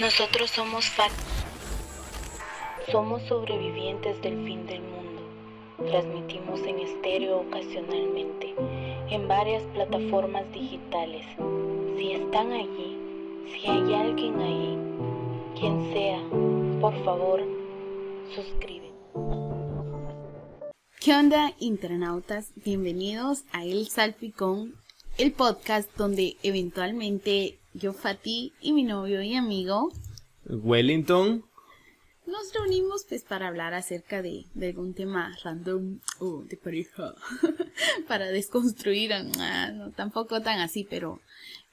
Nosotros somos FAT. Somos sobrevivientes del fin del mundo. Transmitimos en estéreo ocasionalmente, en varias plataformas digitales. Si están allí, si hay alguien ahí, quien sea, por favor, suscribe. ¿Qué onda, internautas? Bienvenidos a El Salpicón, el podcast donde eventualmente yo, Fati, y mi novio y amigo Wellington. nos reunimos pues para hablar acerca de, de algún tema random o de pareja, para desconstruir, ah, no, tampoco tan así, pero,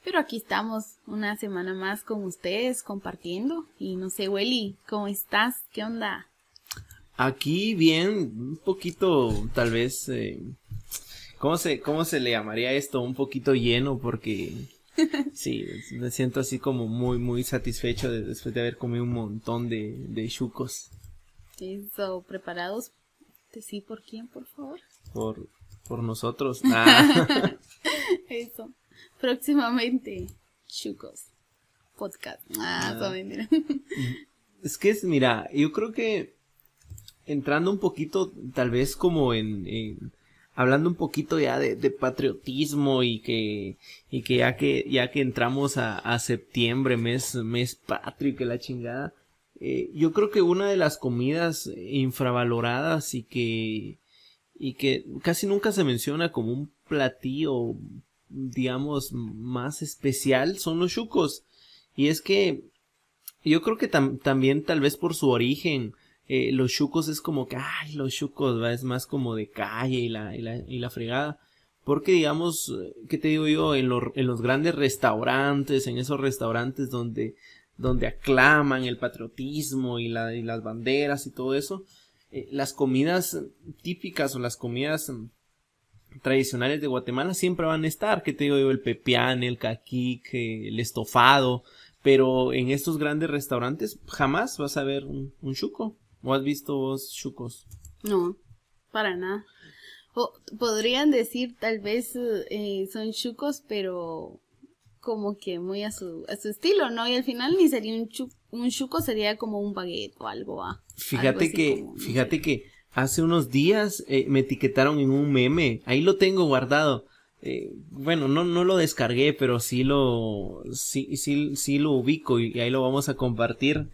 pero aquí estamos una semana más con ustedes compartiendo y no sé, Welly, ¿cómo estás? ¿Qué onda? Aquí bien, un poquito, tal vez, eh, ¿cómo, se, ¿cómo se le llamaría esto? Un poquito lleno porque, sí, me siento así como muy, muy satisfecho de- después de haber comido un montón de, de chucos ¿Eso, preparados? Sí, ¿por quién, por favor? por, por nosotros. Ah, Eso. Próximamente, chucos. Podcast. Ah, eso mentira. es que es, mira, yo creo que entrando un poquito, tal vez como en, en- hablando un poquito ya de, patriotismo y que, y que ya que, ya que entramos a, septiembre, mes, mes patrio y que la chingada, eh, yo creo que una de las comidas infravaloradas y que, y que casi nunca se menciona como un platillo, digamos, más especial son los chucos. Y es que yo creo que tam- también tal vez por su origen, eh, los chucos es como que, ay, los chucos, ¿va? es más como de calle y la, y la, y la fregada. Porque digamos, eh, ¿qué te digo yo? En, los en los grandes restaurantes, en esos restaurantes donde, donde aclaman el patriotismo y, la, las banderas y todo eso, eh, las comidas típicas o las comidas mm, tradicionales de Guatemala siempre van a estar, ¿qué te digo yo? El pepián, el caquique, el estofado, pero en estos grandes restaurantes jamás vas a ver un, un chuco. ¿O has visto vos chucos? No, para nada. O, podrían decir, tal vez eh, son chucos, pero como que muy a su, a su estilo, ¿no? Y al final ni sería un, chu- un chuco, sería como un baguette o algo. Algo Fíjate que, como, no fíjate sé. que hace unos días eh, me etiquetaron en un meme. Ahí lo tengo guardado. Eh, bueno, no, no lo descargué, pero sí lo, sí, sí, sí lo ubico y ahí lo vamos a compartir.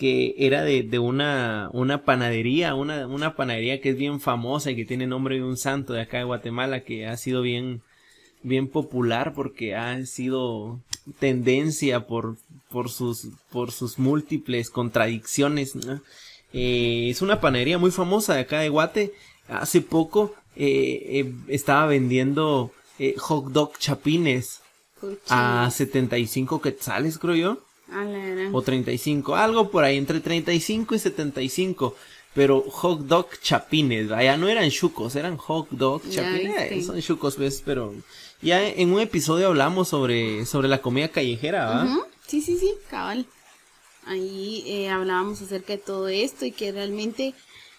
Que era de, de una, una panadería, una, una panadería que es bien famosa y que tiene nombre de un santo de acá de Guatemala que ha sido bien, bien popular porque ha sido tendencia por, por sus, por sus múltiples contradicciones, ¿no? Eh, es una panadería muy famosa de acá de Guate. Hace poco eh, eh, estaba vendiendo hot dog chapines a 75 quetzales, creo yo. O 35, algo por ahí, entre 35 y 75. Pero hot dog chapines, allá no eran chucos, eran hot dog chapines. Eh, viste. son chucos, ¿ves? Pero ya en un episodio hablamos sobre, sobre la comida callejera, ¿va? Sí, sí, sí, cabal. Ahí eh, hablábamos acerca de todo esto y que realmente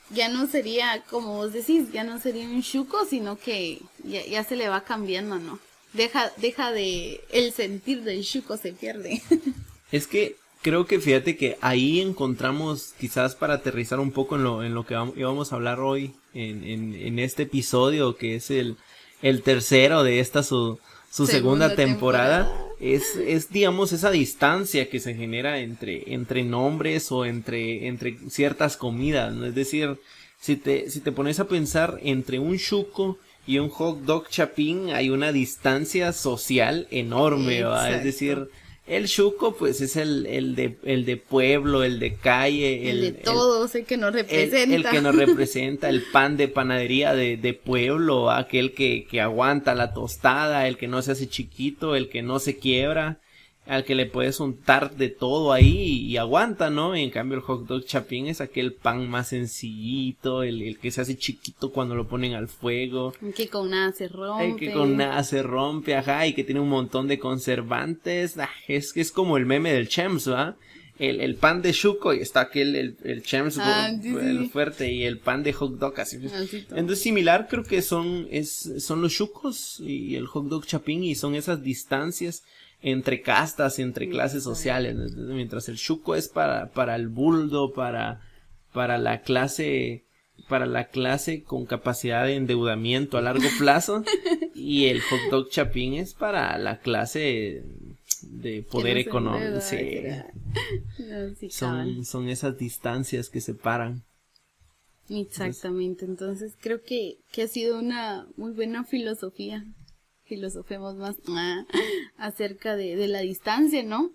ya no sería, como vos decís, ya no sería un chuco, sino que ya, ya se le va cambiando, ¿no? Deja, deja de, el sentir del chuco se pierde. Es que creo que fíjate que ahí encontramos, quizás para aterrizar un poco en lo, en lo que íbamos a hablar hoy, en, en, en este episodio, que es el, el tercero de esta su, su segunda, Segunda temporada, temporada. es, es digamos esa distancia que se genera entre, entre nombres o entre, entre ciertas comidas, ¿no? Es decir, si te, si te pones a pensar entre un chuco y un hot dog chapín hay una distancia social enorme, ¿va? Es decir, el chuco pues es el, el de, el de pueblo, el de calle, El, de todos, el que nos el, representa. el que nos representa, el pan de panadería de, de pueblo, aquel que, que aguanta la tostada, el que no se hace chiquito, el que no se quiebra, al que le puedes untar de todo ahí y, y aguanta, ¿no? En cambio el hot dog chapín es aquel pan más sencillito, el, el que se hace chiquito cuando lo ponen al fuego. Que con nada se rompe. El que con nada se rompe, ajá, y que tiene un montón de conservantes. ah, es que es como el meme del Chems, ¿va? El, el pan de chuco y está aquel, el, el Chems Ah, sí, sí. fuerte y el pan de hot dog así. Entonces similar creo que son, es, son los chucos y el hot dog chapín y son esas distancias entre castas, entre clases sociales, mientras el chuco es para, para el buldo, para, para la clase, para la clase con capacidad de endeudamiento a largo plazo, y el hot dog chapín es para la clase de poder económico. son, son esas distancias que separan. Exactamente, entonces creo que, que ha sido una muy buena filosofía filosofemos más ah, acerca de, la distancia, ¿no?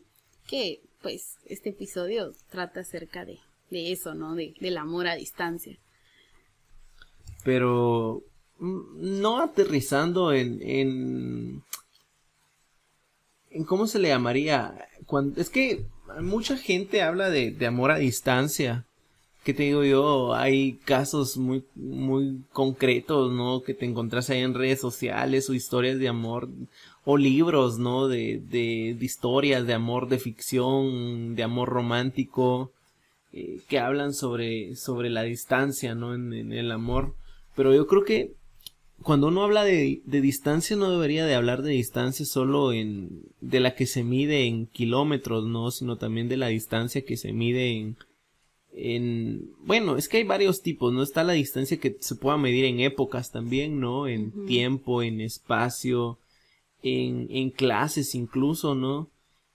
Que pues este episodio trata acerca de, eso, ¿no? De, del amor a distancia. Pero mm, no aterrizando en, en, en cómo se le llamaría. Cuando, es que mucha gente habla de, de amor a distancia ¿qué te digo yo? Hay casos muy, muy concretos, ¿no? Que te encontrás ahí en redes sociales o historias de amor o libros, ¿no? De, de, historias de amor de ficción, de amor romántico, eh, que hablan sobre, sobre la distancia, ¿no? En, en, el amor. Pero yo creo que cuando uno habla de, de distancia no debería de hablar de distancia solo en, de la que se mide en kilómetros, ¿no? Sino también de la distancia que se mide en, en bueno es que hay varios tipos no está la distancia que se pueda medir en épocas también no en tiempo en espacio en, en clases incluso no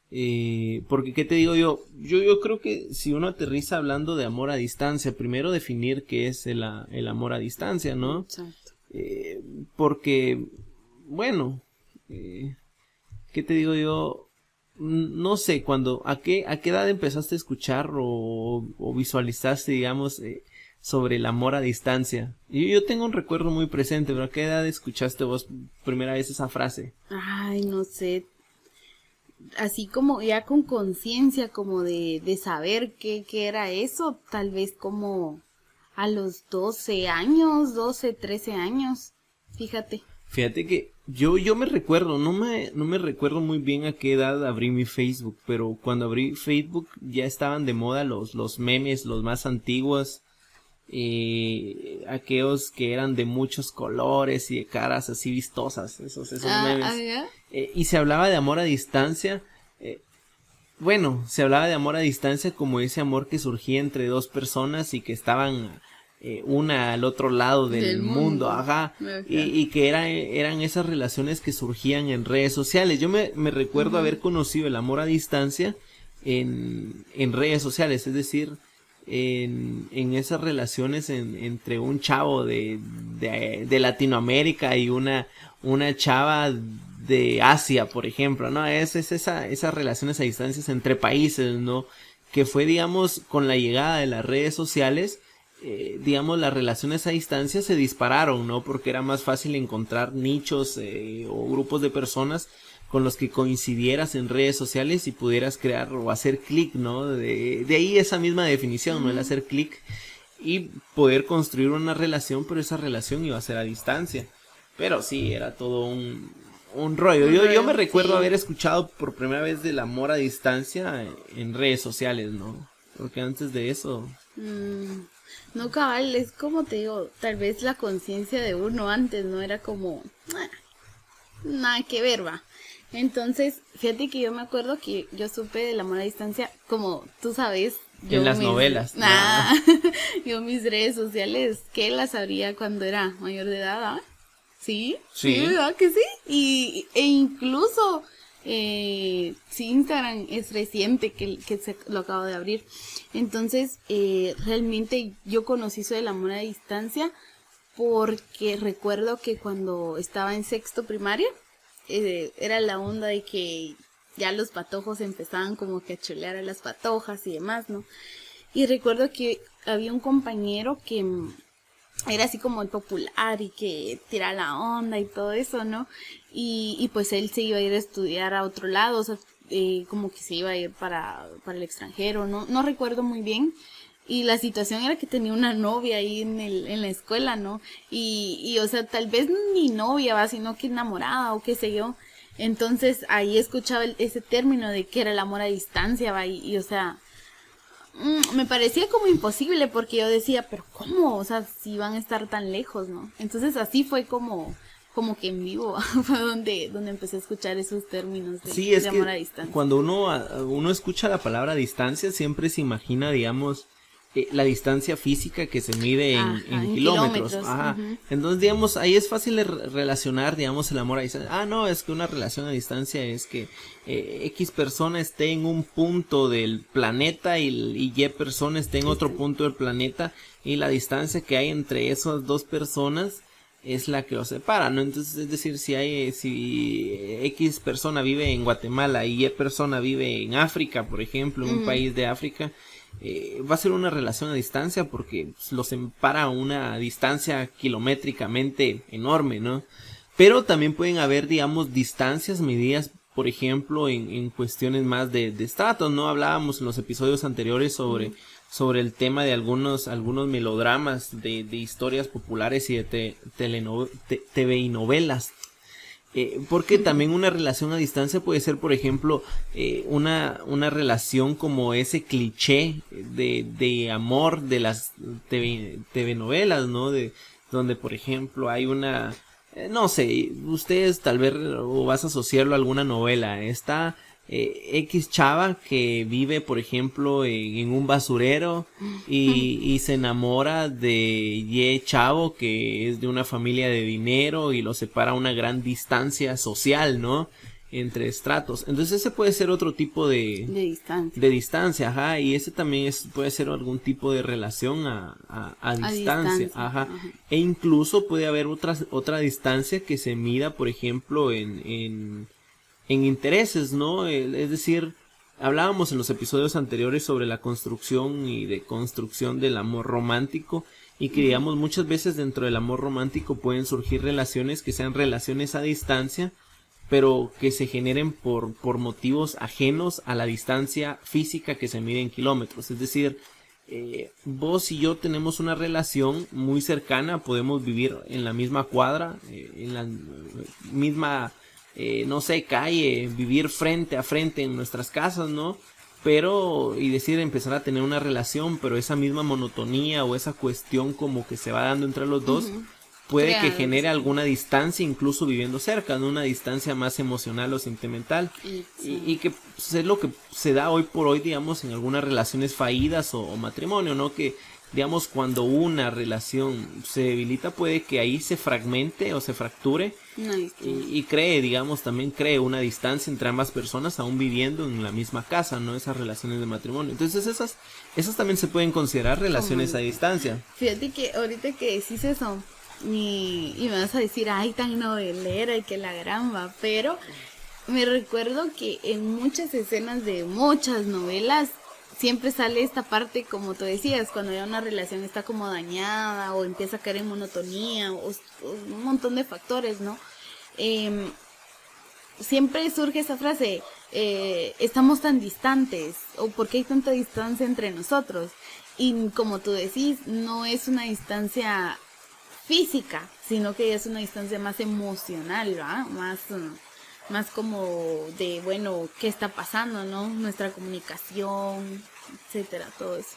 eh, porque qué te digo yo yo yo creo que si uno aterriza hablando de amor a distancia primero definir qué es el, el amor a distancia no Exacto. Eh, porque bueno eh, qué te digo yo no sé, cuando, ¿a qué, a qué edad empezaste a escuchar o, visualizaste, digamos, eh, sobre el amor a distancia? Yo, yo tengo un recuerdo muy presente, pero ¿a qué edad escuchaste vos primera vez esa frase? Ay, no sé. Así como ya con conciencia, como de, de saber qué, qué era eso, tal vez como a los 12 años, 12, 13 años, fíjate. Fíjate que yo, yo me recuerdo, no me, no me recuerdo muy bien a qué edad abrí mi Facebook, pero cuando abrí Facebook ya estaban de moda los, los memes, los más antiguos, eh, aquellos que eran de muchos colores y de caras así vistosas, esos, esos ah, memes. Ah, eh, y se hablaba de amor a distancia. Eh, bueno, se hablaba de amor a distancia como ese amor que surgía entre dos personas y que estaban eh, una al otro lado del, mundo, ajá, y, que era, eran esas relaciones que surgían en redes sociales. Yo me, me recuerdo haber conocido el amor a distancia en, en redes sociales, es decir, en, en esas relaciones entre un chavo de, de, de, Latinoamérica y una, una chava de Asia, por ejemplo, ¿no? Es, es esa, esas relaciones a distancias entre países, ¿no? Que fue, digamos, con la llegada de las redes sociales, eh, digamos, las relaciones a distancia se dispararon, ¿no? Porque era más fácil encontrar nichos eh, o grupos de personas con los que coincidieras en redes sociales y pudieras crear o hacer clic, ¿no? De, de, ahí esa misma definición, ¿no? El hacer clic y poder construir una relación, pero esa relación iba a ser a distancia. Pero sí, era todo un, un rollo. Yo, yo me recuerdo haber escuchado por primera vez del amor a distancia en redes sociales, ¿no? Porque antes de eso... Mm. No, cabal, es como te digo, tal vez la conciencia de uno antes no era como ah, nada que ver, va. Entonces, fíjate que yo me acuerdo que yo supe del amor a distancia, como tú sabes. Yo en las novelas. Nah, yo mis redes sociales, que las abría cuando era mayor de edad, ¿ah? ¿Sí? Sí. ¿Sí? ¿verdad que sí? Y, e incluso eh, Instagram es reciente que, que se lo acabo de abrir. Entonces, eh, realmente yo conocí eso del amor a distancia porque recuerdo que cuando estaba en sexto primaria, eh, era la onda de que ya los patojos empezaban como que a chulear a las patojas y demás, ¿no? Y recuerdo que había un compañero que era así como el popular y que tira la onda y todo eso, ¿no? Y, y pues él se iba a ir a estudiar a otro lado, o sea, eh, como que se iba a ir para, para el extranjero, ¿no? No recuerdo muy bien. Y la situación era que tenía una novia ahí en, el, en la escuela, ¿no? Y, y, o sea, tal vez ni novia, va, sino que enamorada o qué sé yo. Entonces ahí escuchaba ese término de que era el amor a distancia, va, y, o sea, me parecía como imposible porque yo decía, pero ¿cómo? O sea, si van a estar tan lejos, ¿no? Entonces así fue como, como que en vivo fue donde, donde empecé a escuchar esos términos de, sí, es de que amor a distancia. Cuando uno, uno escucha la palabra distancia, siempre se imagina, digamos, eh, la distancia física que se mide en, Ajá, en en kilómetros. kilómetros, Ajá. Entonces, digamos, ahí es fácil de re- relacionar, digamos, el amor a distancia. Ah, no, es que una relación a distancia es que eh, X persona esté en un punto del planeta y, y Y persona esté en otro punto del planeta y la distancia que hay entre esas dos personas es la que los separa, ¿no? Entonces, es decir, si hay, si X persona vive en Guatemala y Y persona vive en África, por ejemplo, en un país de África, eh, va a ser una relación a distancia porque los separa una distancia kilométricamente enorme, ¿no? Pero también pueden haber, digamos, distancias medidas, por ejemplo, en, en cuestiones más de, de estratos, ¿no? Hablábamos en los episodios anteriores sobre, sobre el tema de algunos, algunos melodramas de, de historias populares y de te- teleno- te- TV y novelas. Eh, porque también una relación a distancia puede ser, por ejemplo, eh, una, una relación como ese cliché de, de amor de las TV, novelas, ¿no? De, donde, por ejemplo, hay una, eh, no sé, ustedes tal vez o vas a asociarlo a alguna novela. Está eh, X chava que vive, por ejemplo, en, en un basurero y, y se enamora de Y chavo que es de una familia de dinero y lo separa una gran distancia social, ¿no? Entre estratos. Entonces ese puede ser otro tipo de, de distancia. de distancia, ajá, y ese también es, puede ser algún tipo de relación a, a, a distancia, distancia, ajá. ajá. E incluso puede haber otra, otra distancia que se mida, por ejemplo, en, en, en intereses, ¿no? Es decir, hablábamos en los episodios anteriores sobre la construcción y de construcción del amor romántico y que digamos muchas veces dentro del amor romántico pueden surgir relaciones que sean relaciones a distancia pero que se generen por, por motivos ajenos a la distancia física que se mide en kilómetros. Es decir, eh, vos y yo tenemos una relación muy cercana, podemos vivir en la misma cuadra, eh, en la misma, eh, no sé, calle, vivir frente a frente en nuestras casas, ¿no? Pero, y decir, empezar a tener una relación, pero esa misma monotonía o esa cuestión como que se va dando entre los dos, puede que genere alguna distancia, incluso viviendo cerca, ¿no? Una distancia más emocional o sentimental. Y que pues, es lo que se da hoy por hoy, digamos, en algunas relaciones fallidas o, o matrimonio, ¿no? Que, digamos, cuando una relación se debilita, puede que ahí se fragmente o se fracture y, y cree, digamos, también cree una distancia entre ambas personas aún viviendo en la misma casa, ¿no? Esas relaciones de matrimonio. Entonces esas, esas también se pueden considerar relaciones a distancia. Fíjate que ahorita que decís eso, y, y me vas a decir, ay, tan novelera y que la gran va, pero me recuerdo que en muchas escenas de muchas novelas siempre sale esta parte, como tú decías, cuando ya una relación está como dañada o empieza a caer en monotonía o, un montón de factores, ¿no? Em, siempre surge esa frase, eh, estamos tan distantes o por qué hay tanta distancia entre nosotros. Y como tú decís, no es una distancia física, sino que es una distancia más emocional, ¿va? Más, más como de, bueno, ¿qué está pasando, no? Nuestra comunicación, etcétera, todo eso.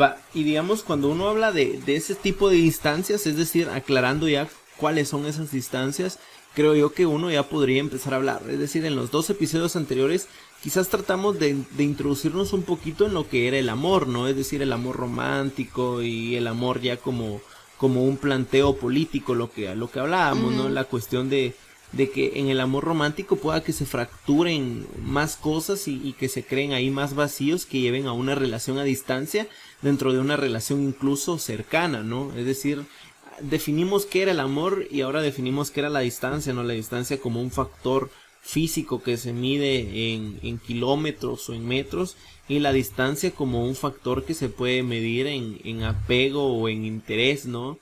Va, y digamos, cuando uno habla de, de ese tipo de distancias, es decir, aclarando ya cuáles son esas distancias, creo yo que uno ya podría empezar a hablar. Es decir, en los dos episodios anteriores quizás tratamos de, de introducirnos un poquito en lo que era el amor, ¿no? Es decir, el amor romántico y el amor ya como, como un planteo político, lo que, lo que hablábamos, ¿no? La cuestión de, de que en el amor romántico pueda que se fracturen más cosas y, que se creen ahí más vacíos que lleven a una relación a distancia dentro de una relación incluso cercana, ¿no? Es decir, definimos qué era el amor y ahora definimos qué era la distancia, ¿no? La distancia como un factor físico que se mide en, en kilómetros o en metros y la distancia como un factor que se puede medir en, en apego o en interés, ¿no?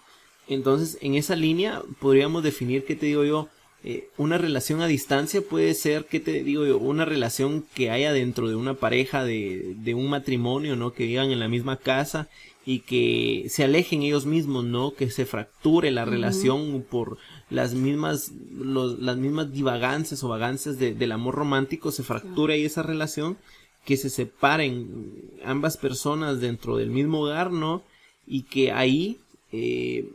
Entonces, en esa línea podríamos definir, ¿qué te digo yo? Eh, una relación a distancia puede ser, ¿qué te digo yo? Una relación que haya dentro de una pareja, de, de un matrimonio, ¿no? Que vivan en la misma casa y que se alejen ellos mismos, ¿no? Que se fracture la relación por las mismas, los, las mismas divagancias o vagancias de- del amor romántico, se fracture ahí esa relación, que se separen ambas personas dentro del mismo hogar, ¿no? Y que ahí, eh,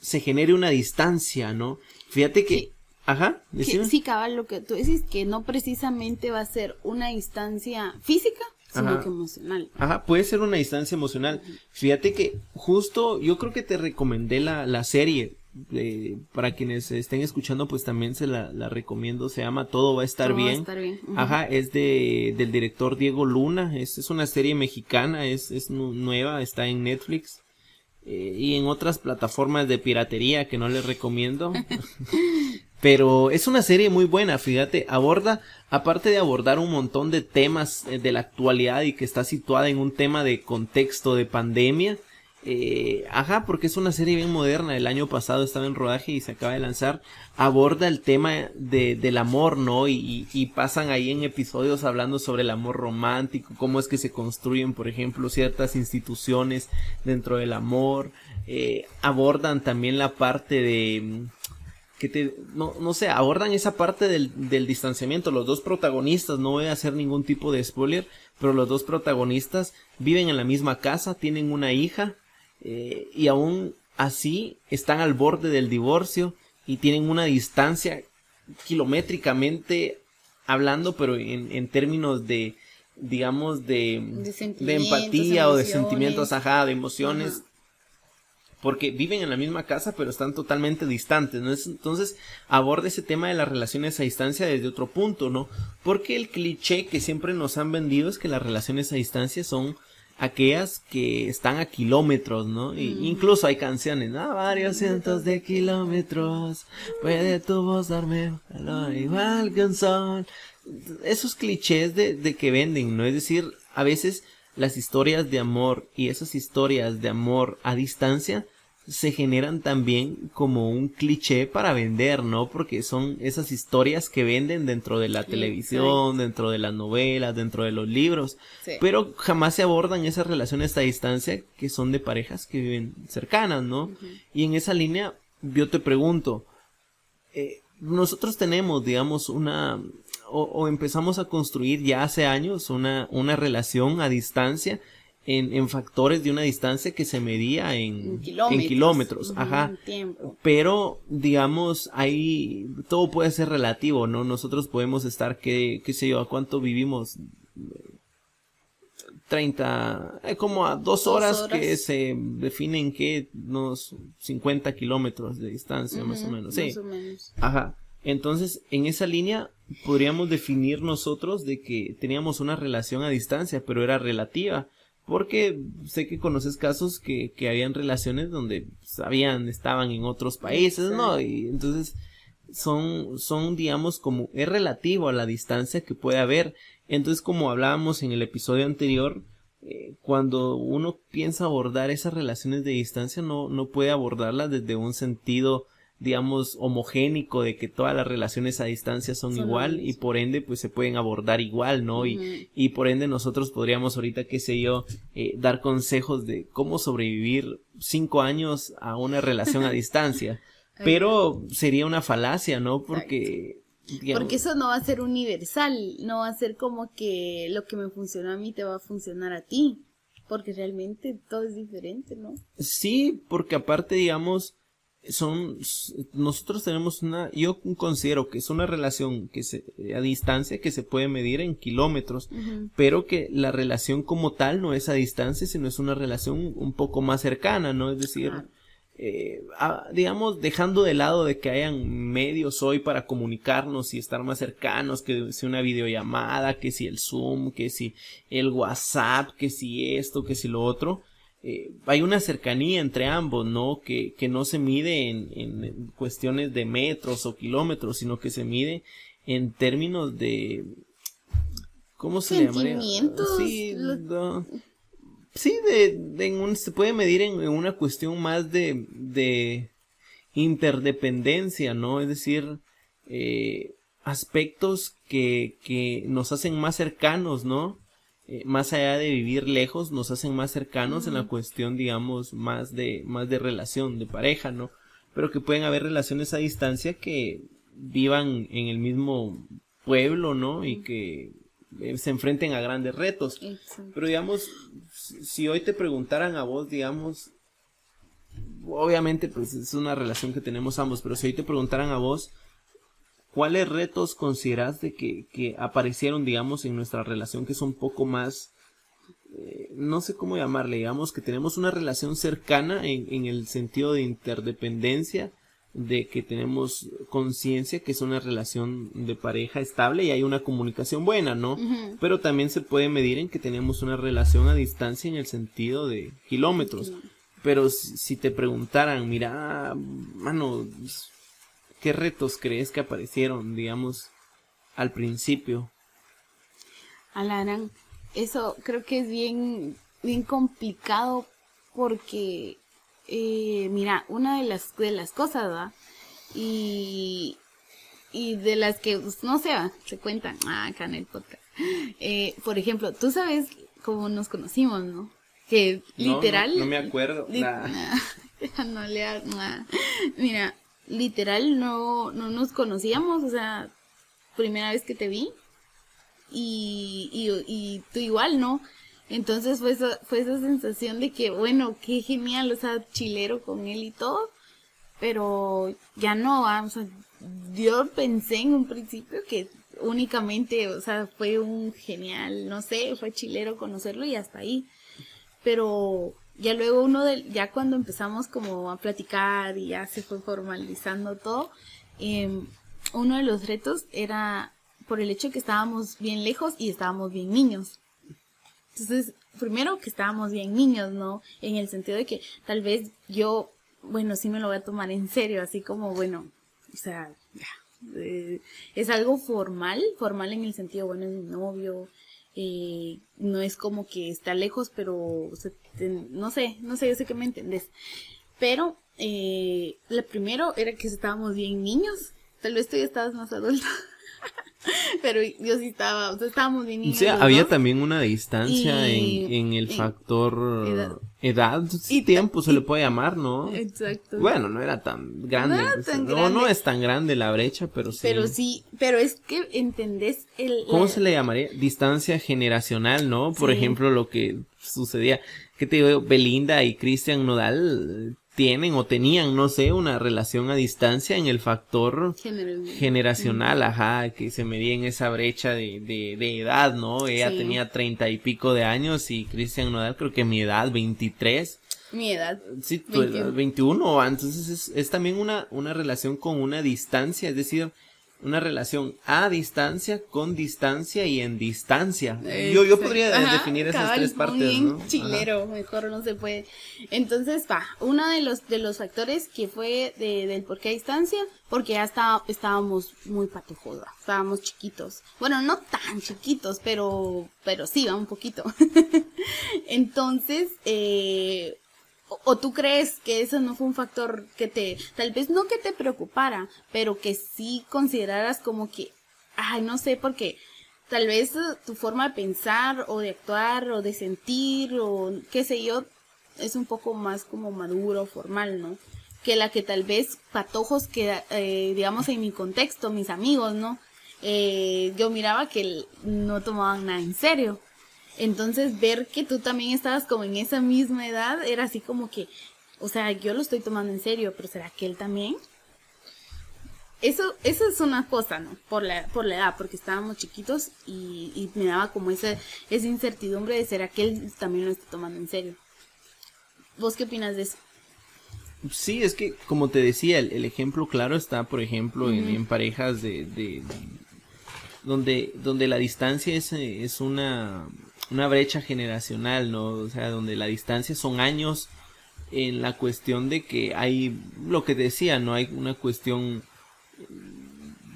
se genere una distancia, ¿no? Fíjate que, ajá, que, sí, cabal, lo que tú dices, que no precisamente va a ser una distancia física, sino que emocional. Ajá, puede ser una distancia emocional. Fíjate que justo yo creo que te recomendé la, la serie. para quienes estén escuchando, pues también se la, la recomiendo. Se llama Todo va a estar bien. Va a estar bien. Ajá, es de, del director Diego Luna. Es, es una serie mexicana, es, es nueva, está en Netflix. Eh, y en otras plataformas de piratería que no les recomiendo. Pero es una serie muy buena, fíjate, aborda, aparte de abordar un montón de temas eh, de la actualidad y que está situada en un tema de contexto de pandemia, eh, ajá, porque es una serie bien moderna. El año pasado estaba en rodaje y se acaba de lanzar. Aborda el tema de, del amor, ¿no? Y, y, pasan ahí en episodios hablando sobre el amor romántico, cómo es que se construyen, por ejemplo, ciertas instituciones dentro del amor. Eh, abordan también la parte de que te, no, no sé, abordan esa parte del, del, distanciamiento. Los dos protagonistas, no voy a hacer ningún tipo de spoiler, pero los dos protagonistas viven en la misma casa, tienen una hija, eh, y aún así están al borde del divorcio y tienen una distancia kilométricamente hablando, pero en, en términos de, digamos, de, de, empatía o de sentimientos, ajá, de emociones. Porque viven en la misma casa, pero están totalmente distantes, ¿no? Entonces, aborda ese tema de las relaciones a distancia desde otro punto, ¿no? Porque el cliché que siempre nos han vendido es que las relaciones a distancia son aquellas que están a kilómetros, ¿no? Mm. incluso hay canciones, ¿no? Varios cientos de kilómetros, puede tu voz darme calor igual que un sol. Esos clichés de, de que venden, ¿no? Es decir, a veces las historias de amor y esas historias de amor a distancia se generan también como un cliché para vender, ¿no? Porque son esas historias que venden dentro de la televisión, dentro de las novelas, dentro de los libros, pero jamás se abordan esas relaciones a distancia que son de parejas que viven cercanas, ¿no? Y en esa línea yo te pregunto, eh, nosotros tenemos, digamos, una, o, o, empezamos a construir ya hace años una, una relación a distancia en, en, factores de una distancia que se medía en, kilómetros, en kilómetros ajá. Pero, digamos, ahí todo puede ser relativo, ¿no? Nosotros podemos estar, qué, qué sé yo, a cuánto vivimos. 30, eh, como a dos, horas, que se definen que unos 50 kilómetros de distancia, más o menos. Sí. Ajá. Entonces, en esa línea podríamos definir nosotros de que teníamos una relación a distancia, pero era relativa porque sé que conoces casos que, que habían relaciones donde sabían, estaban en otros países, ¿no? Y entonces son, son, digamos, como, es relativo a la distancia que puede haber. Entonces, como hablábamos en el episodio anterior, eh, cuando uno piensa abordar esas relaciones de distancia, no, no puede abordarlas desde un sentido digamos, homogénico de que todas las relaciones a distancia son, igual y por ende pues se pueden abordar igual, ¿no? y, y, por ende nosotros podríamos ahorita, qué sé yo, eh, dar consejos de cómo sobrevivir cinco años a una relación a distancia. Pero sería una falacia, ¿no? Porque... Porque eso no va a ser universal, no va a ser como que lo que me funciona a mí te va a funcionar a ti, porque realmente todo es diferente, ¿no? Sí, porque aparte, digamos, son nosotros tenemos una yo considero que es una relación que se a distancia que se puede medir en kilómetros pero que la relación como tal no es a distancia sino es una relación un poco más cercana no es decir eh, digamos dejando de lado de que hayan medios hoy para comunicarnos y estar más cercanos que si una videollamada que si el zoom que si el whatsapp que si esto que si lo otro eh, hay una cercanía entre ambos, ¿no? Que, que no se mide en, en, cuestiones de metros o kilómetros, sino que se mide en términos de... ¿Cómo se llamaría? Sí, sí de, de un, se puede medir en, en, una cuestión más de, de interdependencia, ¿no? Es decir, eh, aspectos que, que nos hacen más cercanos, ¿no? Eh, más allá de vivir lejos, nos hacen más cercanos en la cuestión, digamos, más de, más de relación, de pareja, ¿no? Pero que pueden haber relaciones a distancia que vivan en el mismo pueblo, ¿no? Y que eh, se enfrenten a grandes retos. Pero digamos, si hoy te preguntaran a vos, digamos, obviamente pues es una relación que tenemos ambos, pero si hoy te preguntaran a vos, ¿cuáles retos consideras de que, que aparecieron, digamos, en nuestra relación que son un poco más, eh, no sé cómo llamarle, digamos que tenemos una relación cercana en, en el sentido de interdependencia, de que tenemos conciencia que es una relación de pareja estable y hay una comunicación buena, ¿no? Pero también se puede medir en que tenemos una relación a distancia en el sentido de kilómetros. Pero si, te preguntaran, mira, mano, ¿qué retos crees que aparecieron, digamos, al principio? Alarán, eso creo que es bien, bien complicado porque, eh, mira, una de las, de las cosas, ¿va? Y, y de las que, pues, no sé, se cuentan ah, acá en el podcast. Eh, por ejemplo, tú sabes cómo nos conocimos, ¿no? que literal... No, me acuerdo. no le Mira, literal no, no nos conocíamos, o sea, primera vez que te vi. Y, y, y tú igual, ¿no? Entonces fue esa, fue esa sensación de que, bueno, qué genial, o sea, chilero con él y todo. Pero ya no, ah, o sea, yo pensé en un principio que únicamente, o sea, fue un genial, no sé, fue chilero conocerlo y hasta ahí pero ya luego uno de, ya cuando empezamos como a platicar y ya se fue formalizando todo, em, uno de los retos era por el hecho que estábamos bien lejos y estábamos bien niños. Entonces, primero que estábamos bien niños, ¿no? En el sentido de que tal vez yo, bueno, sí me lo voy a tomar en serio, así como, bueno, o sea, eh, es algo formal, formal en el sentido, bueno, es mi novio, eh, no es como que está lejos, pero no sé, no sé, yo sé que me entendés. Pero eh, lo primero era que estábamos bien niños, tal vez tú ya estabas más adulto. Pero yo sí estaba, o sea, estábamos bien niños. O sea, había también una distancia en, el factor edad, y tiempo se le puede llamar, ¿no? Exacto. Bueno, no era tan grande. No, no, es tan grande la brecha, pero sí. Pero sí, pero es que entendés el... ¿Cómo se le llamaría? Distancia generacional, ¿no? Por ejemplo, lo que sucedía, ¿qué te digo? Belinda y Cristian Nodal tienen o tenían, no sé, una relación a distancia en el factor generacional, ajá, que se medía en esa brecha de, de, edad, ¿no? Ella tenía treinta y pico de años y Cristian Nodal creo que mi edad, veintitrés. Mi edad. Sí, tu 21. edad, 21. Entonces es, es también una, una relación con una distancia, es decir, una relación a distancia, con distancia y en distancia. Yo, yo podría definir esas tres partes, ¿no? chilero, mejor no se puede. Entonces, va, uno de los, de los factores que fue de, del por qué a distancia, porque ya está, estábamos muy patujos, estábamos chiquitos. Bueno, no tan chiquitos, pero, pero sí, va un poquito. Entonces, eh, o, tú crees que eso no fue un factor que te, tal vez no que te preocupara, pero que sí consideraras como que, ay, no sé, porque tal vez tu forma de pensar o de actuar o de sentir o qué sé yo, es un poco más como maduro, formal, ¿no? Que la que tal vez patojos que, eh, digamos, en mi contexto, mis amigos, ¿no? Eh, yo miraba que no tomaban nada en serio. Entonces ver que tú también estabas como en esa misma edad era así como que, o sea, yo lo estoy tomando en serio, pero ¿será que él también? Eso, eso es una cosa, ¿no? Por la, por la edad, porque estábamos chiquitos y, y me daba como esa, esa incertidumbre de será que él también lo está tomando en serio. ¿Vos qué opinas de eso? Sí, es que como te decía, el, ejemplo claro está, por ejemplo, en, parejas de, de, donde, donde la distancia es, es una una brecha generacional, ¿no? O sea, donde la distancia son años en la cuestión de que hay, lo que decía, ¿no? Hay una cuestión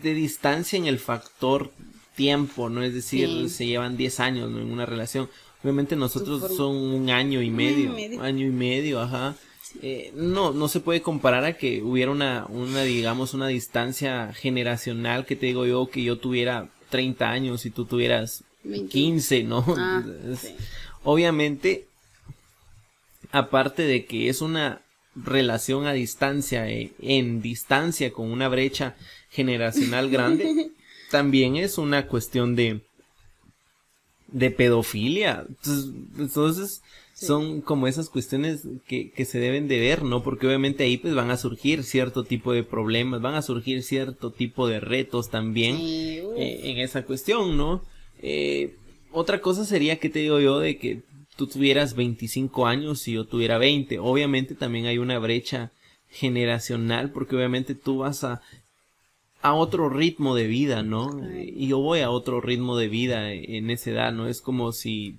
de distancia en el factor tiempo, ¿no? Es decir, se llevan 10 años ¿no? en una relación. Obviamente nosotros son un año y medio, año y medio, ajá. Eh, no, no se puede comparar a que hubiera una, una, digamos, una distancia generacional que te digo yo que yo tuviera 30 años y tú tuvieras 15, ¿no? Ah, obviamente, aparte de que es una relación a distancia, eh, en distancia con una brecha generacional grande, también es una cuestión de de pedofilia. Entonces, son como esas cuestiones que, que se deben de ver, ¿no? Porque obviamente ahí pues van a surgir cierto tipo de problemas, van a surgir cierto tipo de retos también eh, en esa cuestión, ¿no? Eh, otra cosa sería que te digo yo de que tú tuvieras 25 años y yo tuviera 20. Obviamente también hay una brecha generacional porque obviamente tú vas a a otro ritmo de vida, ¿no? Y yo voy a otro ritmo de vida en esa edad, ¿no? Es como si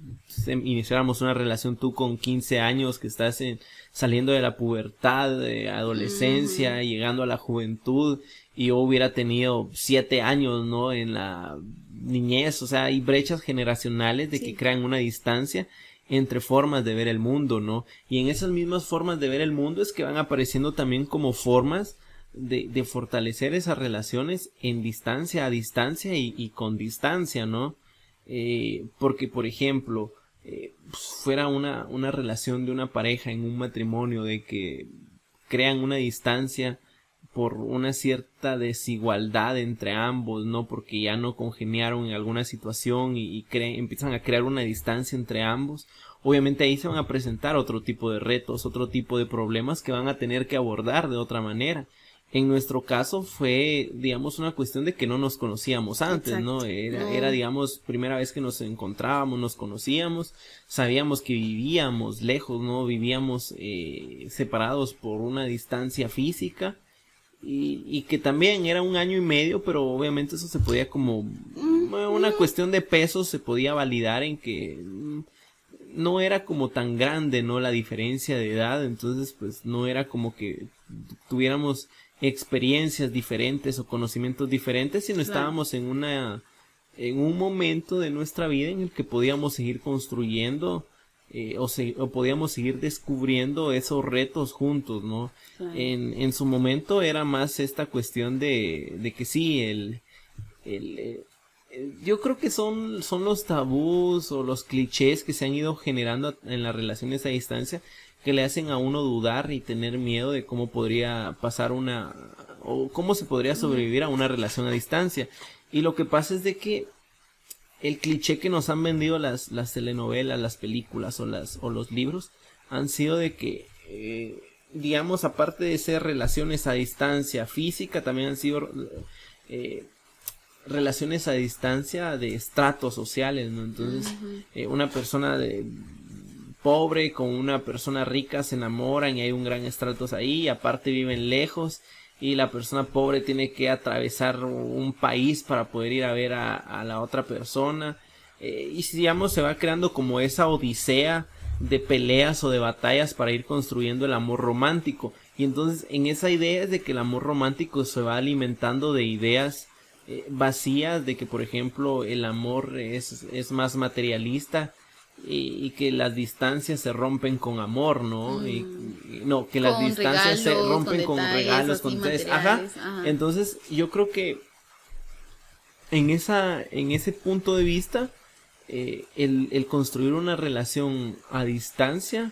iniciáramos una relación tú con 15 años que estás en, saliendo de la pubertad, de adolescencia, llegando a la juventud y yo hubiera tenido 7 años, ¿no? En la niñez, o sea, hay brechas generacionales de que crean una distancia entre formas de ver el mundo, ¿no? Y en esas mismas formas de ver el mundo es que van apareciendo también como formas de, de, fortalecer esas relaciones en distancia, a distancia y, con distancia, ¿no? Eh, porque, por ejemplo, eh, pues, fuera una, una relación de una pareja en un matrimonio de que crean una distancia por una cierta desigualdad entre ambos, ¿no? Porque ya no congeniaron en alguna situación y, y empiezan a crear una distancia entre ambos. Obviamente ahí se van a presentar otro tipo de retos, otro tipo de problemas que van a tener que abordar de otra manera. En nuestro caso fue, digamos, una cuestión de que no nos conocíamos antes, ¿no? Era, era, digamos, primera vez que nos encontrábamos, nos conocíamos, sabíamos que vivíamos lejos, ¿no? Vivíamos eh, separados por una distancia física y, y, que también era un año y medio, pero obviamente eso se podía como una cuestión de pesos se podía validar en que mm, no era como tan grande, ¿no? La diferencia de edad, entonces pues no era como que tuviéramos experiencias diferentes o conocimientos diferentes, sino estábamos en una en un momento de nuestra vida en el que podíamos seguir construyendo eh, o, o, podíamos seguir descubriendo esos retos juntos, ¿no? En, en su momento era más esta cuestión de, de que sí, el, el, eh, yo creo que son, son los tabús o los clichés que se han ido generando en las relaciones a distancia que le hacen a uno dudar y tener miedo de cómo podría pasar una o cómo se podría sobrevivir a una relación a distancia. Y lo que pasa es de que el cliché que nos han vendido las, las telenovelas, las películas o, las, o los libros han sido de que, eh, digamos, aparte de ser relaciones a distancia física, también han sido eh, relaciones a distancia de estratos sociales, ¿no? Entonces, eh, una persona de pobre con una persona rica se enamoran y hay un gran estrato ahí, aparte viven lejos y la persona pobre tiene que atravesar un país para poder ir a ver a, la otra persona. Eh, y digamos se va creando como esa odisea de peleas o de batallas para ir construyendo el amor romántico. Y entonces en esa idea es de que el amor romántico se va alimentando de ideas eh, vacías de que por ejemplo el amor es, es más materialista y, que las distancias se rompen con amor, ¿no? Mm. Y, no, que las distancias se rompen con, regalos, con tres. Ajá. Entonces, yo creo que en esa, en ese punto de vista, eh, el, el construir una relación a distancia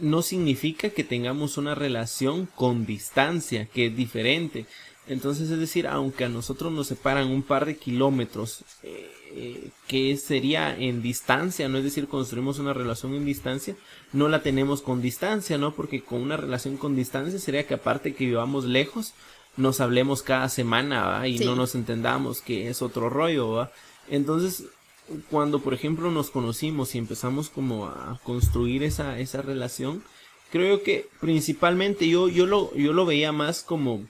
no significa que tengamos una relación con distancia, que es diferente. Entonces, es decir, aunque a nosotros nos separan un par de kilómetros, eh, eh, que sería en distancia, no es decir, construimos una relación en distancia, no la tenemos con distancia, ¿no? Porque con una relación con distancia sería que aparte que vivamos lejos, nos hablemos cada semana y no nos entendamos, que es otro rollo, ¿va? Entonces, cuando por ejemplo nos conocimos y empezamos como a construir esa, esa relación, creo que principalmente yo, yo lo, yo lo veía más como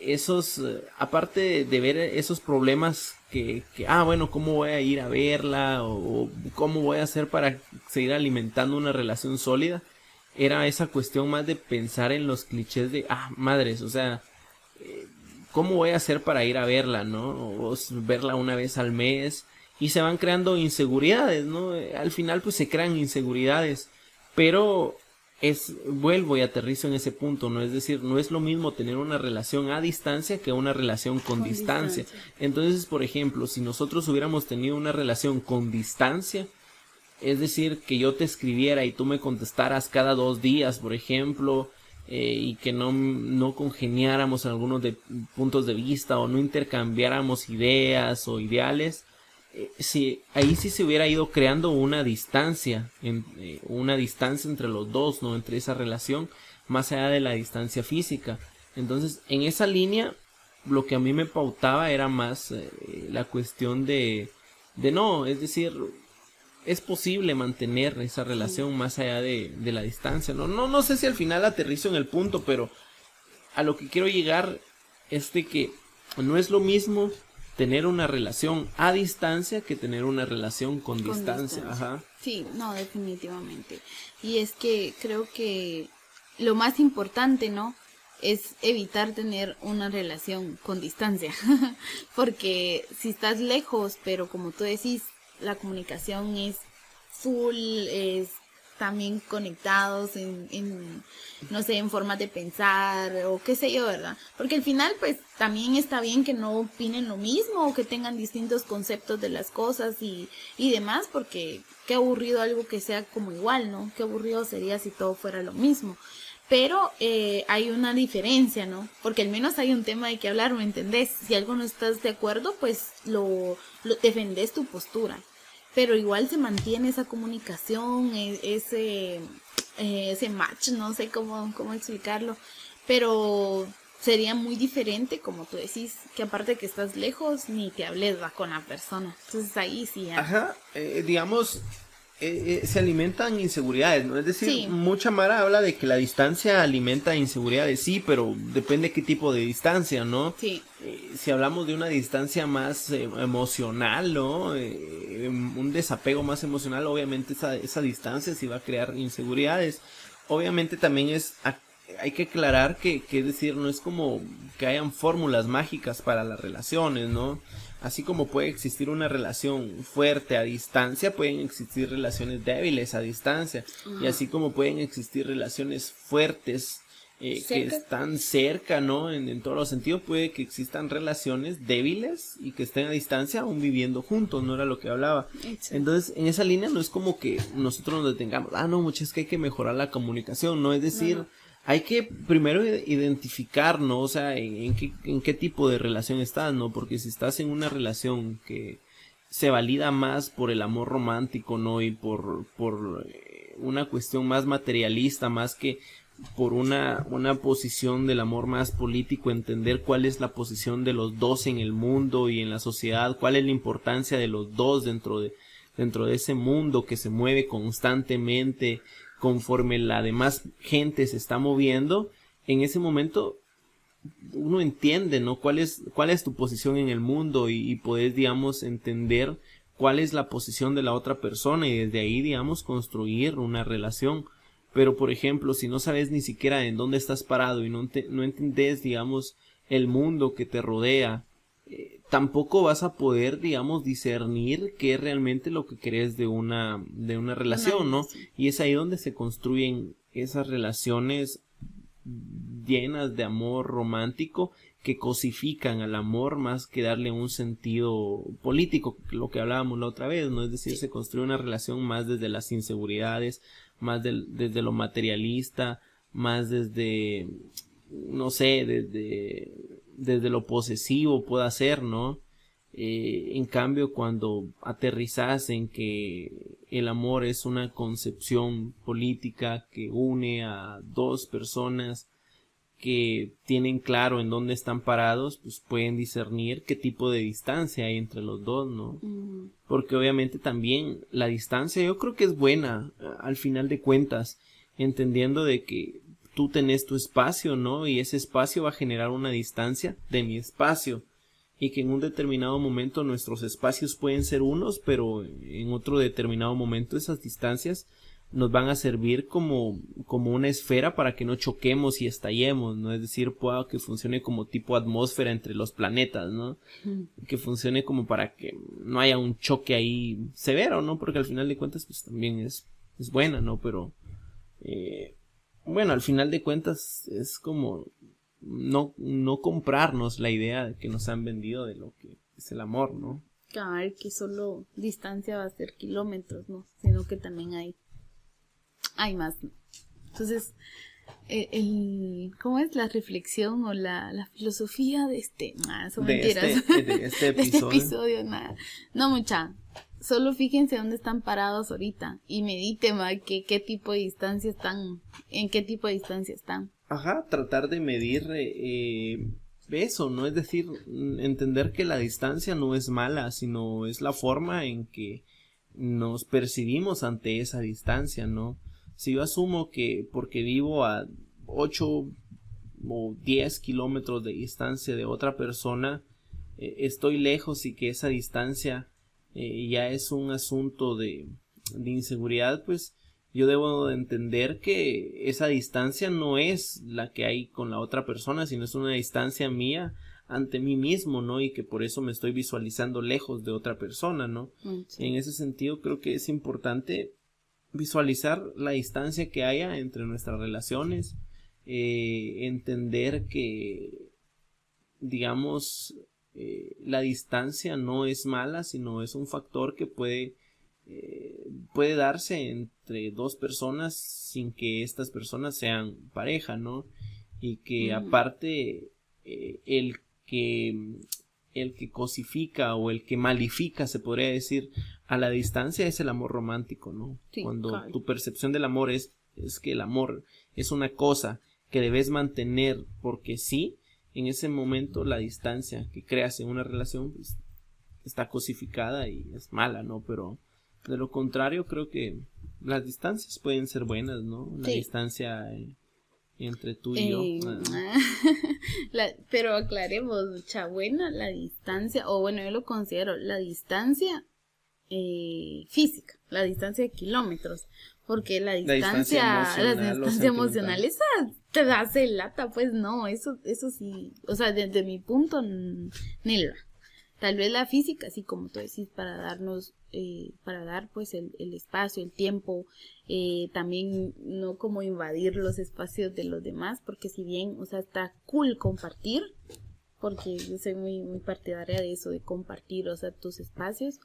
esos, eh, aparte de ver esos problemas que, ah, bueno, ¿cómo voy a ir a verla? O, cómo voy a hacer para seguir alimentando una relación sólida. Era esa cuestión más de pensar en los clichés de, ah, madres, o sea, eh, ¿cómo voy a hacer para ir a verla, no? O verla una vez al mes. Y se van creando inseguridades, ¿no? Al final, pues se crean inseguridades. Pero es vuelvo y aterrizo en ese punto, no es decir, no es lo mismo tener una relación a distancia que una relación con, distancia. Entonces, por ejemplo, si nosotros hubiéramos tenido una relación con distancia, es decir, que yo te escribiera y tú me contestaras cada dos días, por ejemplo, eh, y que no, no congeniáramos en algunos de, puntos de vista o no intercambiáramos ideas o ideales, eh, si ahí sí se hubiera ido creando una distancia, en, eh, una distancia entre los dos, ¿no? Entre esa relación, más allá de la distancia física. Entonces, en esa línea, lo que a mí me pautaba era más eh, la cuestión de, de no, es decir, es posible mantener esa relación más allá de, de, la distancia. No, no, no sé si al final aterrizo en el punto, pero a lo que quiero llegar es de que no es lo mismo tener una relación a distancia que tener una relación con, distancia. Ajá. Sí, no, definitivamente. Y es que creo que lo más importante, ¿no? Es evitar tener una relación con distancia. Porque si estás lejos, pero como tú decís, la comunicación es full, es también conectados en, en, no sé, en formas de pensar o qué sé yo, ¿verdad? Porque al final, pues también está bien que no opinen lo mismo o que tengan distintos conceptos de las cosas y, y demás, porque qué aburrido algo que sea como igual, ¿no? Qué aburrido sería si todo fuera lo mismo. Pero eh, hay una diferencia, ¿no? Porque al menos hay un tema de que hablar, ¿me entendés? Si algo no estás de acuerdo, pues lo, lo defendés tu postura pero igual se mantiene esa comunicación, e, ese, eh, ese match, no sé cómo, cómo explicarlo, pero sería muy diferente, como tú decís, que aparte de que estás lejos, ni te hables va con la persona. Entonces ahí sí. Ajá, eh, digamos, eh, eh, se alimentan inseguridades, ¿no? Es decir, mucha Mara habla de que la distancia alimenta inseguridades, sí, pero depende qué tipo de distancia, ¿no? Sí. Eh, si hablamos de una distancia más emocional, ¿no? Em, un desapego más emocional, obviamente esa, esa distancia sí va a crear inseguridades. Obviamente también es hay que aclarar que, que, es decir, no es como que hayan fórmulas mágicas para las relaciones, ¿no? Así como puede existir una relación fuerte a distancia, pueden existir relaciones débiles a distancia. Y así como pueden existir relaciones fuertes eh, que están cerca, ¿no? En, todos los sentidos, puede que existan relaciones débiles y que estén a distancia aún viviendo juntos, no era lo que hablaba. Entonces, en esa línea no es como que nosotros nos detengamos, ah, no, muchas que hay que mejorar la comunicación, no es decir hay que primero identificar, ¿no? O sea, en, qué, en qué tipo de relación estás, ¿no? Porque si estás en una relación que se valida más por el amor romántico, ¿no? Y por, por eh, una cuestión más materialista, más que por una, una posición del amor más político, entender cuál es la posición de los dos en el mundo y en la sociedad, cuál es la importancia de los dos dentro de, dentro de ese mundo que se mueve constantemente, conforme la demás gente se está moviendo, en ese momento uno entiende, ¿no? ¿Cuál es, cuál es tu posición en el mundo y, puedes, digamos, entender cuál es la posición de la otra persona y desde ahí, digamos, construir una relación. Pero, por ejemplo, si no sabes ni siquiera en dónde estás parado y no, no entendés, digamos, el mundo que te rodea, eh, tampoco vas a poder, digamos, discernir qué es realmente lo que querés de una, de una relación, ¿no? Y es ahí donde se construyen esas relaciones llenas de amor romántico que cosifican al amor más que darle un sentido político, lo que hablábamos la otra vez, ¿no? Es decir, se construye una relación más desde las inseguridades, más desde lo materialista, más desde, no sé, desde desde lo posesivo pueda ser, ¿no? Eh, en cambio, cuando aterrizas en que el amor es una concepción política que une a dos personas que tienen claro en dónde están parados, pues pueden discernir qué tipo de distancia hay entre los dos, ¿no? Porque obviamente también la distancia yo creo que es buena al final de cuentas, entendiendo de que tú tenés tu espacio, ¿no? Y ese espacio va a generar una distancia de mi espacio. Y que en un determinado momento nuestros espacios pueden ser unos, pero en otro determinado momento esas distancias nos van a servir como, como una esfera para que no choquemos y estallemos, ¿no? Es decir, pueda que funcione como tipo atmósfera entre los planetas, ¿no? Que funcione como para que no haya un choque ahí severo, ¿no? Porque al final de cuentas, pues también es, es buena, ¿no? Pero, eh, bueno, al final de cuentas es como no, no comprarnos la idea que nos han vendido de lo que es el amor, ¿no? Claro, que solo distancia va a ser kilómetros, ¿no? Sino que también hay, hay más. Entonces, eh, el, ¿cómo es la reflexión o la, la filosofía de este? Son De mentiras. este- de este De este episodio, nada. No, mucha. Solo fíjense dónde están parados ahorita y mediten qué tipo de distancia están, en qué tipo de distancia están. Ajá, tratar de medir eh, eso, ¿no? Es decir, mm, entender que la distancia no es mala, sino es la forma en que nos percibimos ante esa distancia, ¿no? Si yo asumo que porque vivo a 8 o 10 kilómetros de distancia de otra persona, eh, estoy lejos y que esa distancia eh, ya es un asunto de, de inseguridad, pues yo debo de entender que esa distancia no es la que hay con la otra persona, sino es una distancia mía ante mí mismo, ¿no? Y que por eso me estoy visualizando lejos de otra persona, ¿no? Mm, sí. En ese sentido creo que es importante visualizar la distancia que haya entre nuestras relaciones, eh, entender que, digamos, eh, la distancia no es mala, sino es un factor que puede, eh, puede darse entre dos personas sin que estas personas sean pareja, ¿no? Y que aparte eh, el que el que cosifica o el que malifica, se podría decir, a la distancia es el amor romántico, ¿no? Sí, Cuando tu percepción del amor es, es que el amor es una cosa que debes mantener porque sí, en ese momento la distancia que creas en una relación pues, está cosificada y es mala, ¿no? Pero de lo contrario creo que las distancias pueden ser buenas, ¿no? La Sí. distancia eh, entre tú y yo. Eh, ah, la- pero aclaremos, mucha buena la distancia, o bueno, yo lo considero la distancia eh, física, la distancia de kilómetros, porque la distancia, distancia la emocional o distancia emocional, sentimental. Te hace lata, pues no, eso, eso sí, o sea, desde mi punto, nela. Tal vez la física, así como tú decís, para darnos, eh, para dar pues el, el espacio, el tiempo, eh, también no como invadir los espacios de los demás, porque si bien, o sea, está cool compartir, porque yo soy muy, muy partidaria de eso, de compartir, o sea, tus espacios,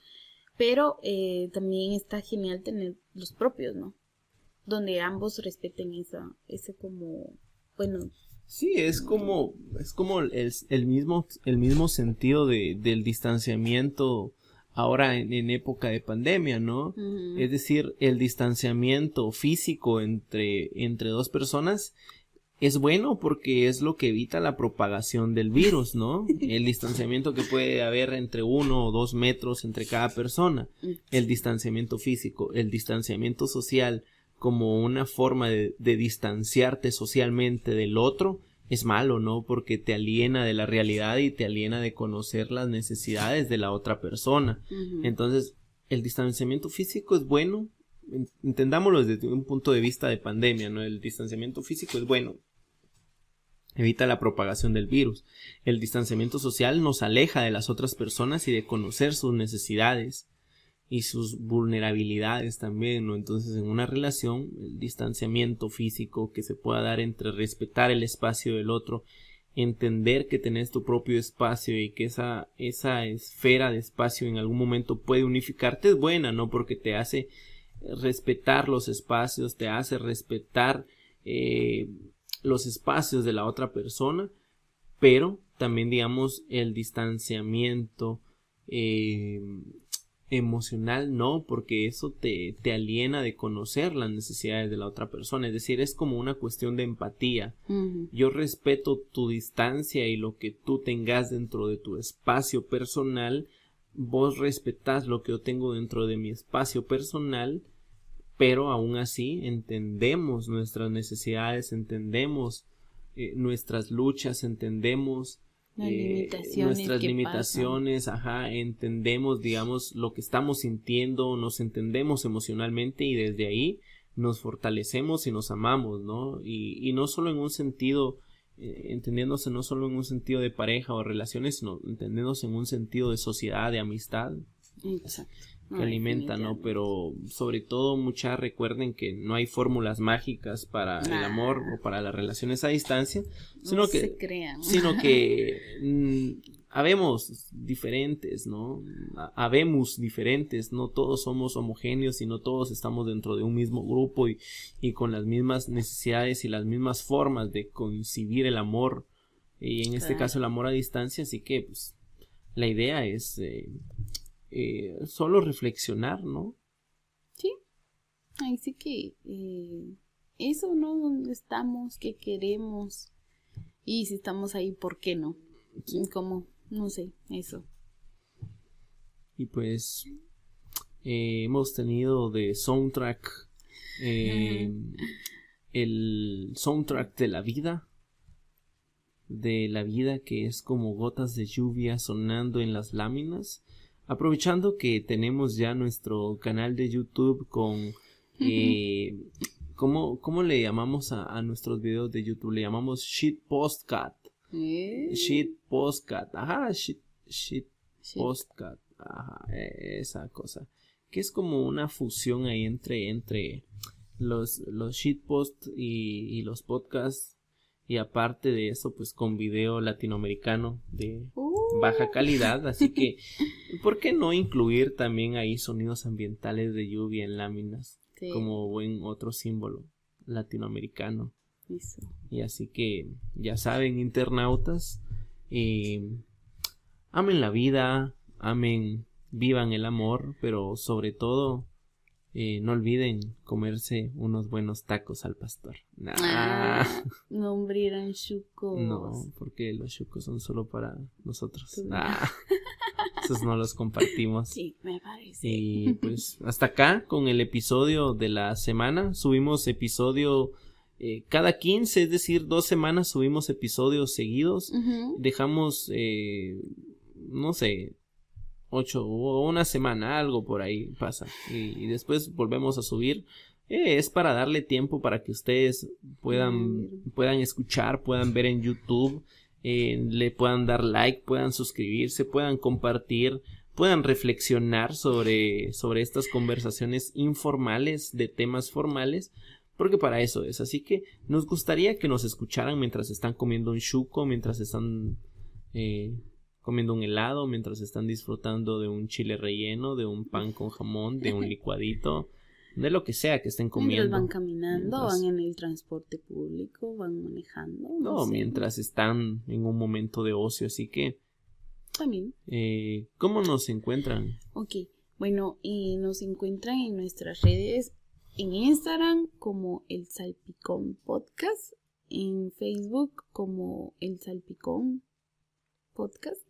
pero eh, también está genial tener los propios, ¿no? Donde ambos respeten esa, ese como, bueno, Sí, es como, es como el, el mismo, el mismo sentido de, del distanciamiento ahora en, en época de pandemia, ¿no? Es decir, el distanciamiento físico entre, entre dos personas es bueno porque es lo que evita la propagación del virus, ¿no? El distanciamiento que puede haber entre uno o dos metros entre cada persona, el distanciamiento físico, el distanciamiento social como una forma de, de distanciarte socialmente del otro es malo, ¿no? Porque te aliena de la realidad y te aliena de conocer las necesidades de la otra persona. Entonces, el distanciamiento físico es bueno, en- entendámoslo desde un punto de vista de pandemia, ¿no? El distanciamiento físico es bueno, evita la propagación del virus. El distanciamiento social nos aleja de las otras personas y de conocer sus necesidades y sus vulnerabilidades también, ¿no? Entonces, en una relación, el distanciamiento físico que se pueda dar entre respetar el espacio del otro, entender que tenés tu propio espacio y que esa, esa esfera de espacio en algún momento puede unificarte es buena, ¿no? Porque te hace respetar los espacios, te hace respetar eh, los espacios de la otra persona, pero también digamos el distanciamiento eh, emocional no, porque eso te, te aliena de conocer las necesidades de la otra persona, es decir, es como una cuestión de empatía. Yo respeto tu distancia y lo que tú tengas dentro de tu espacio personal, vos respetás lo que yo tengo dentro de mi espacio personal, pero aún así entendemos nuestras necesidades, entendemos eh, nuestras luchas, entendemos Las eh, limitaciones nuestras que limitaciones, ajá, entendemos, digamos, lo que estamos sintiendo, nos entendemos emocionalmente y desde ahí nos fortalecemos y nos amamos, ¿no? Y, y no solo en un sentido, eh, entendiéndose no solo en un sentido de pareja o relaciones, sino entendiéndose en un sentido de sociedad, de amistad, Exacto. Que No, alimenta, ¿no? Pero sobre todo muchas recuerden que no hay fórmulas mágicas para el amor o para las relaciones a distancia, No sino que se crean. sino que mm, habemos diferentes, ¿no? Habemos diferentes, no todos somos homogéneos y no todos estamos dentro de un mismo grupo y, y con las mismas necesidades y las mismas formas de coincidir el amor y en este caso el amor a distancia, así que pues, la idea es eh, eh, solo reflexionar, ¿no? Sí, ahí sí que eh, eso, ¿no? Donde estamos, qué queremos y si estamos ahí, ¿por qué no? ¿Cómo? No sé, eso. Y pues hemos tenido de soundtrack el soundtrack de la vida de la vida que es como gotas de lluvia sonando en las láminas. Aprovechando que tenemos ya nuestro canal de YouTube con... Eh, ¿cómo, ¿cómo, le llamamos a, nuestros videos de YouTube? Le llamamos Shit Postcat. ¿Eh? Shit Postcat. Ajá, Shit, shit, Postcat. Ajá, esa cosa. Que es como una fusión ahí entre, entre los, los shitpost y, y los podcasts y aparte de eso, pues con video latinoamericano de uh. Baja calidad. Así que, ¿por qué no incluir también ahí sonidos ambientales de lluvia en láminas? Como buen otro símbolo latinoamericano. Y así que, ya saben, internautas, eh, amen la vida, amen, vivan el amor, pero sobre todo, eh, no olviden comerse unos buenos tacos al pastor. Ah, no eran chucos. No, porque los chucos son solo para nosotros. esos no los compartimos. Sí, me parece. Y pues hasta acá con el episodio de la semana. Subimos episodio eh, cada 15, es decir, dos semanas subimos episodios seguidos. Dejamos, eh, no sé, ocho o una semana, algo por ahí pasa. Y, después volvemos a subir. Eh, es para darle tiempo para que ustedes puedan, puedan escuchar, puedan ver en YouTube, eh, le puedan dar like, puedan suscribirse, puedan compartir, puedan reflexionar sobre, sobre estas conversaciones informales de temas formales, porque para eso es. Así que nos gustaría que nos escucharan mientras están comiendo un chuco, mientras están eh, comiendo un helado, mientras están disfrutando de un chile relleno, de un pan con jamón, de un licuadito, de lo que sea que estén comiendo. Mientras van caminando, van en el transporte público, van manejando. No, mientras están en un momento de ocio, así que... También. Eh, ¿Cómo nos encuentran? Ok, bueno, y nos encuentran en nuestras redes, en Instagram como el Salpicón Podcast, en Facebook como el Salpicón Podcast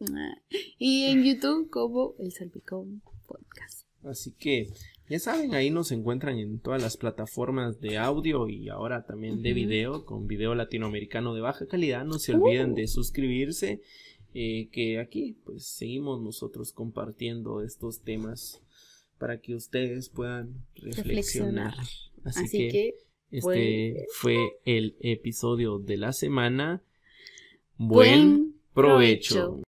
y en YouTube como El Salpicón Podcast. Así que ya saben, ahí nos encuentran en todas las plataformas de audio y ahora también de video, con video latinoamericano de baja calidad. No se olviden de uh. suscribirse, eh, que aquí pues seguimos nosotros compartiendo estos temas para que ustedes puedan reflexionar. Así, que, este fue el episodio de la semana. Buen provecho.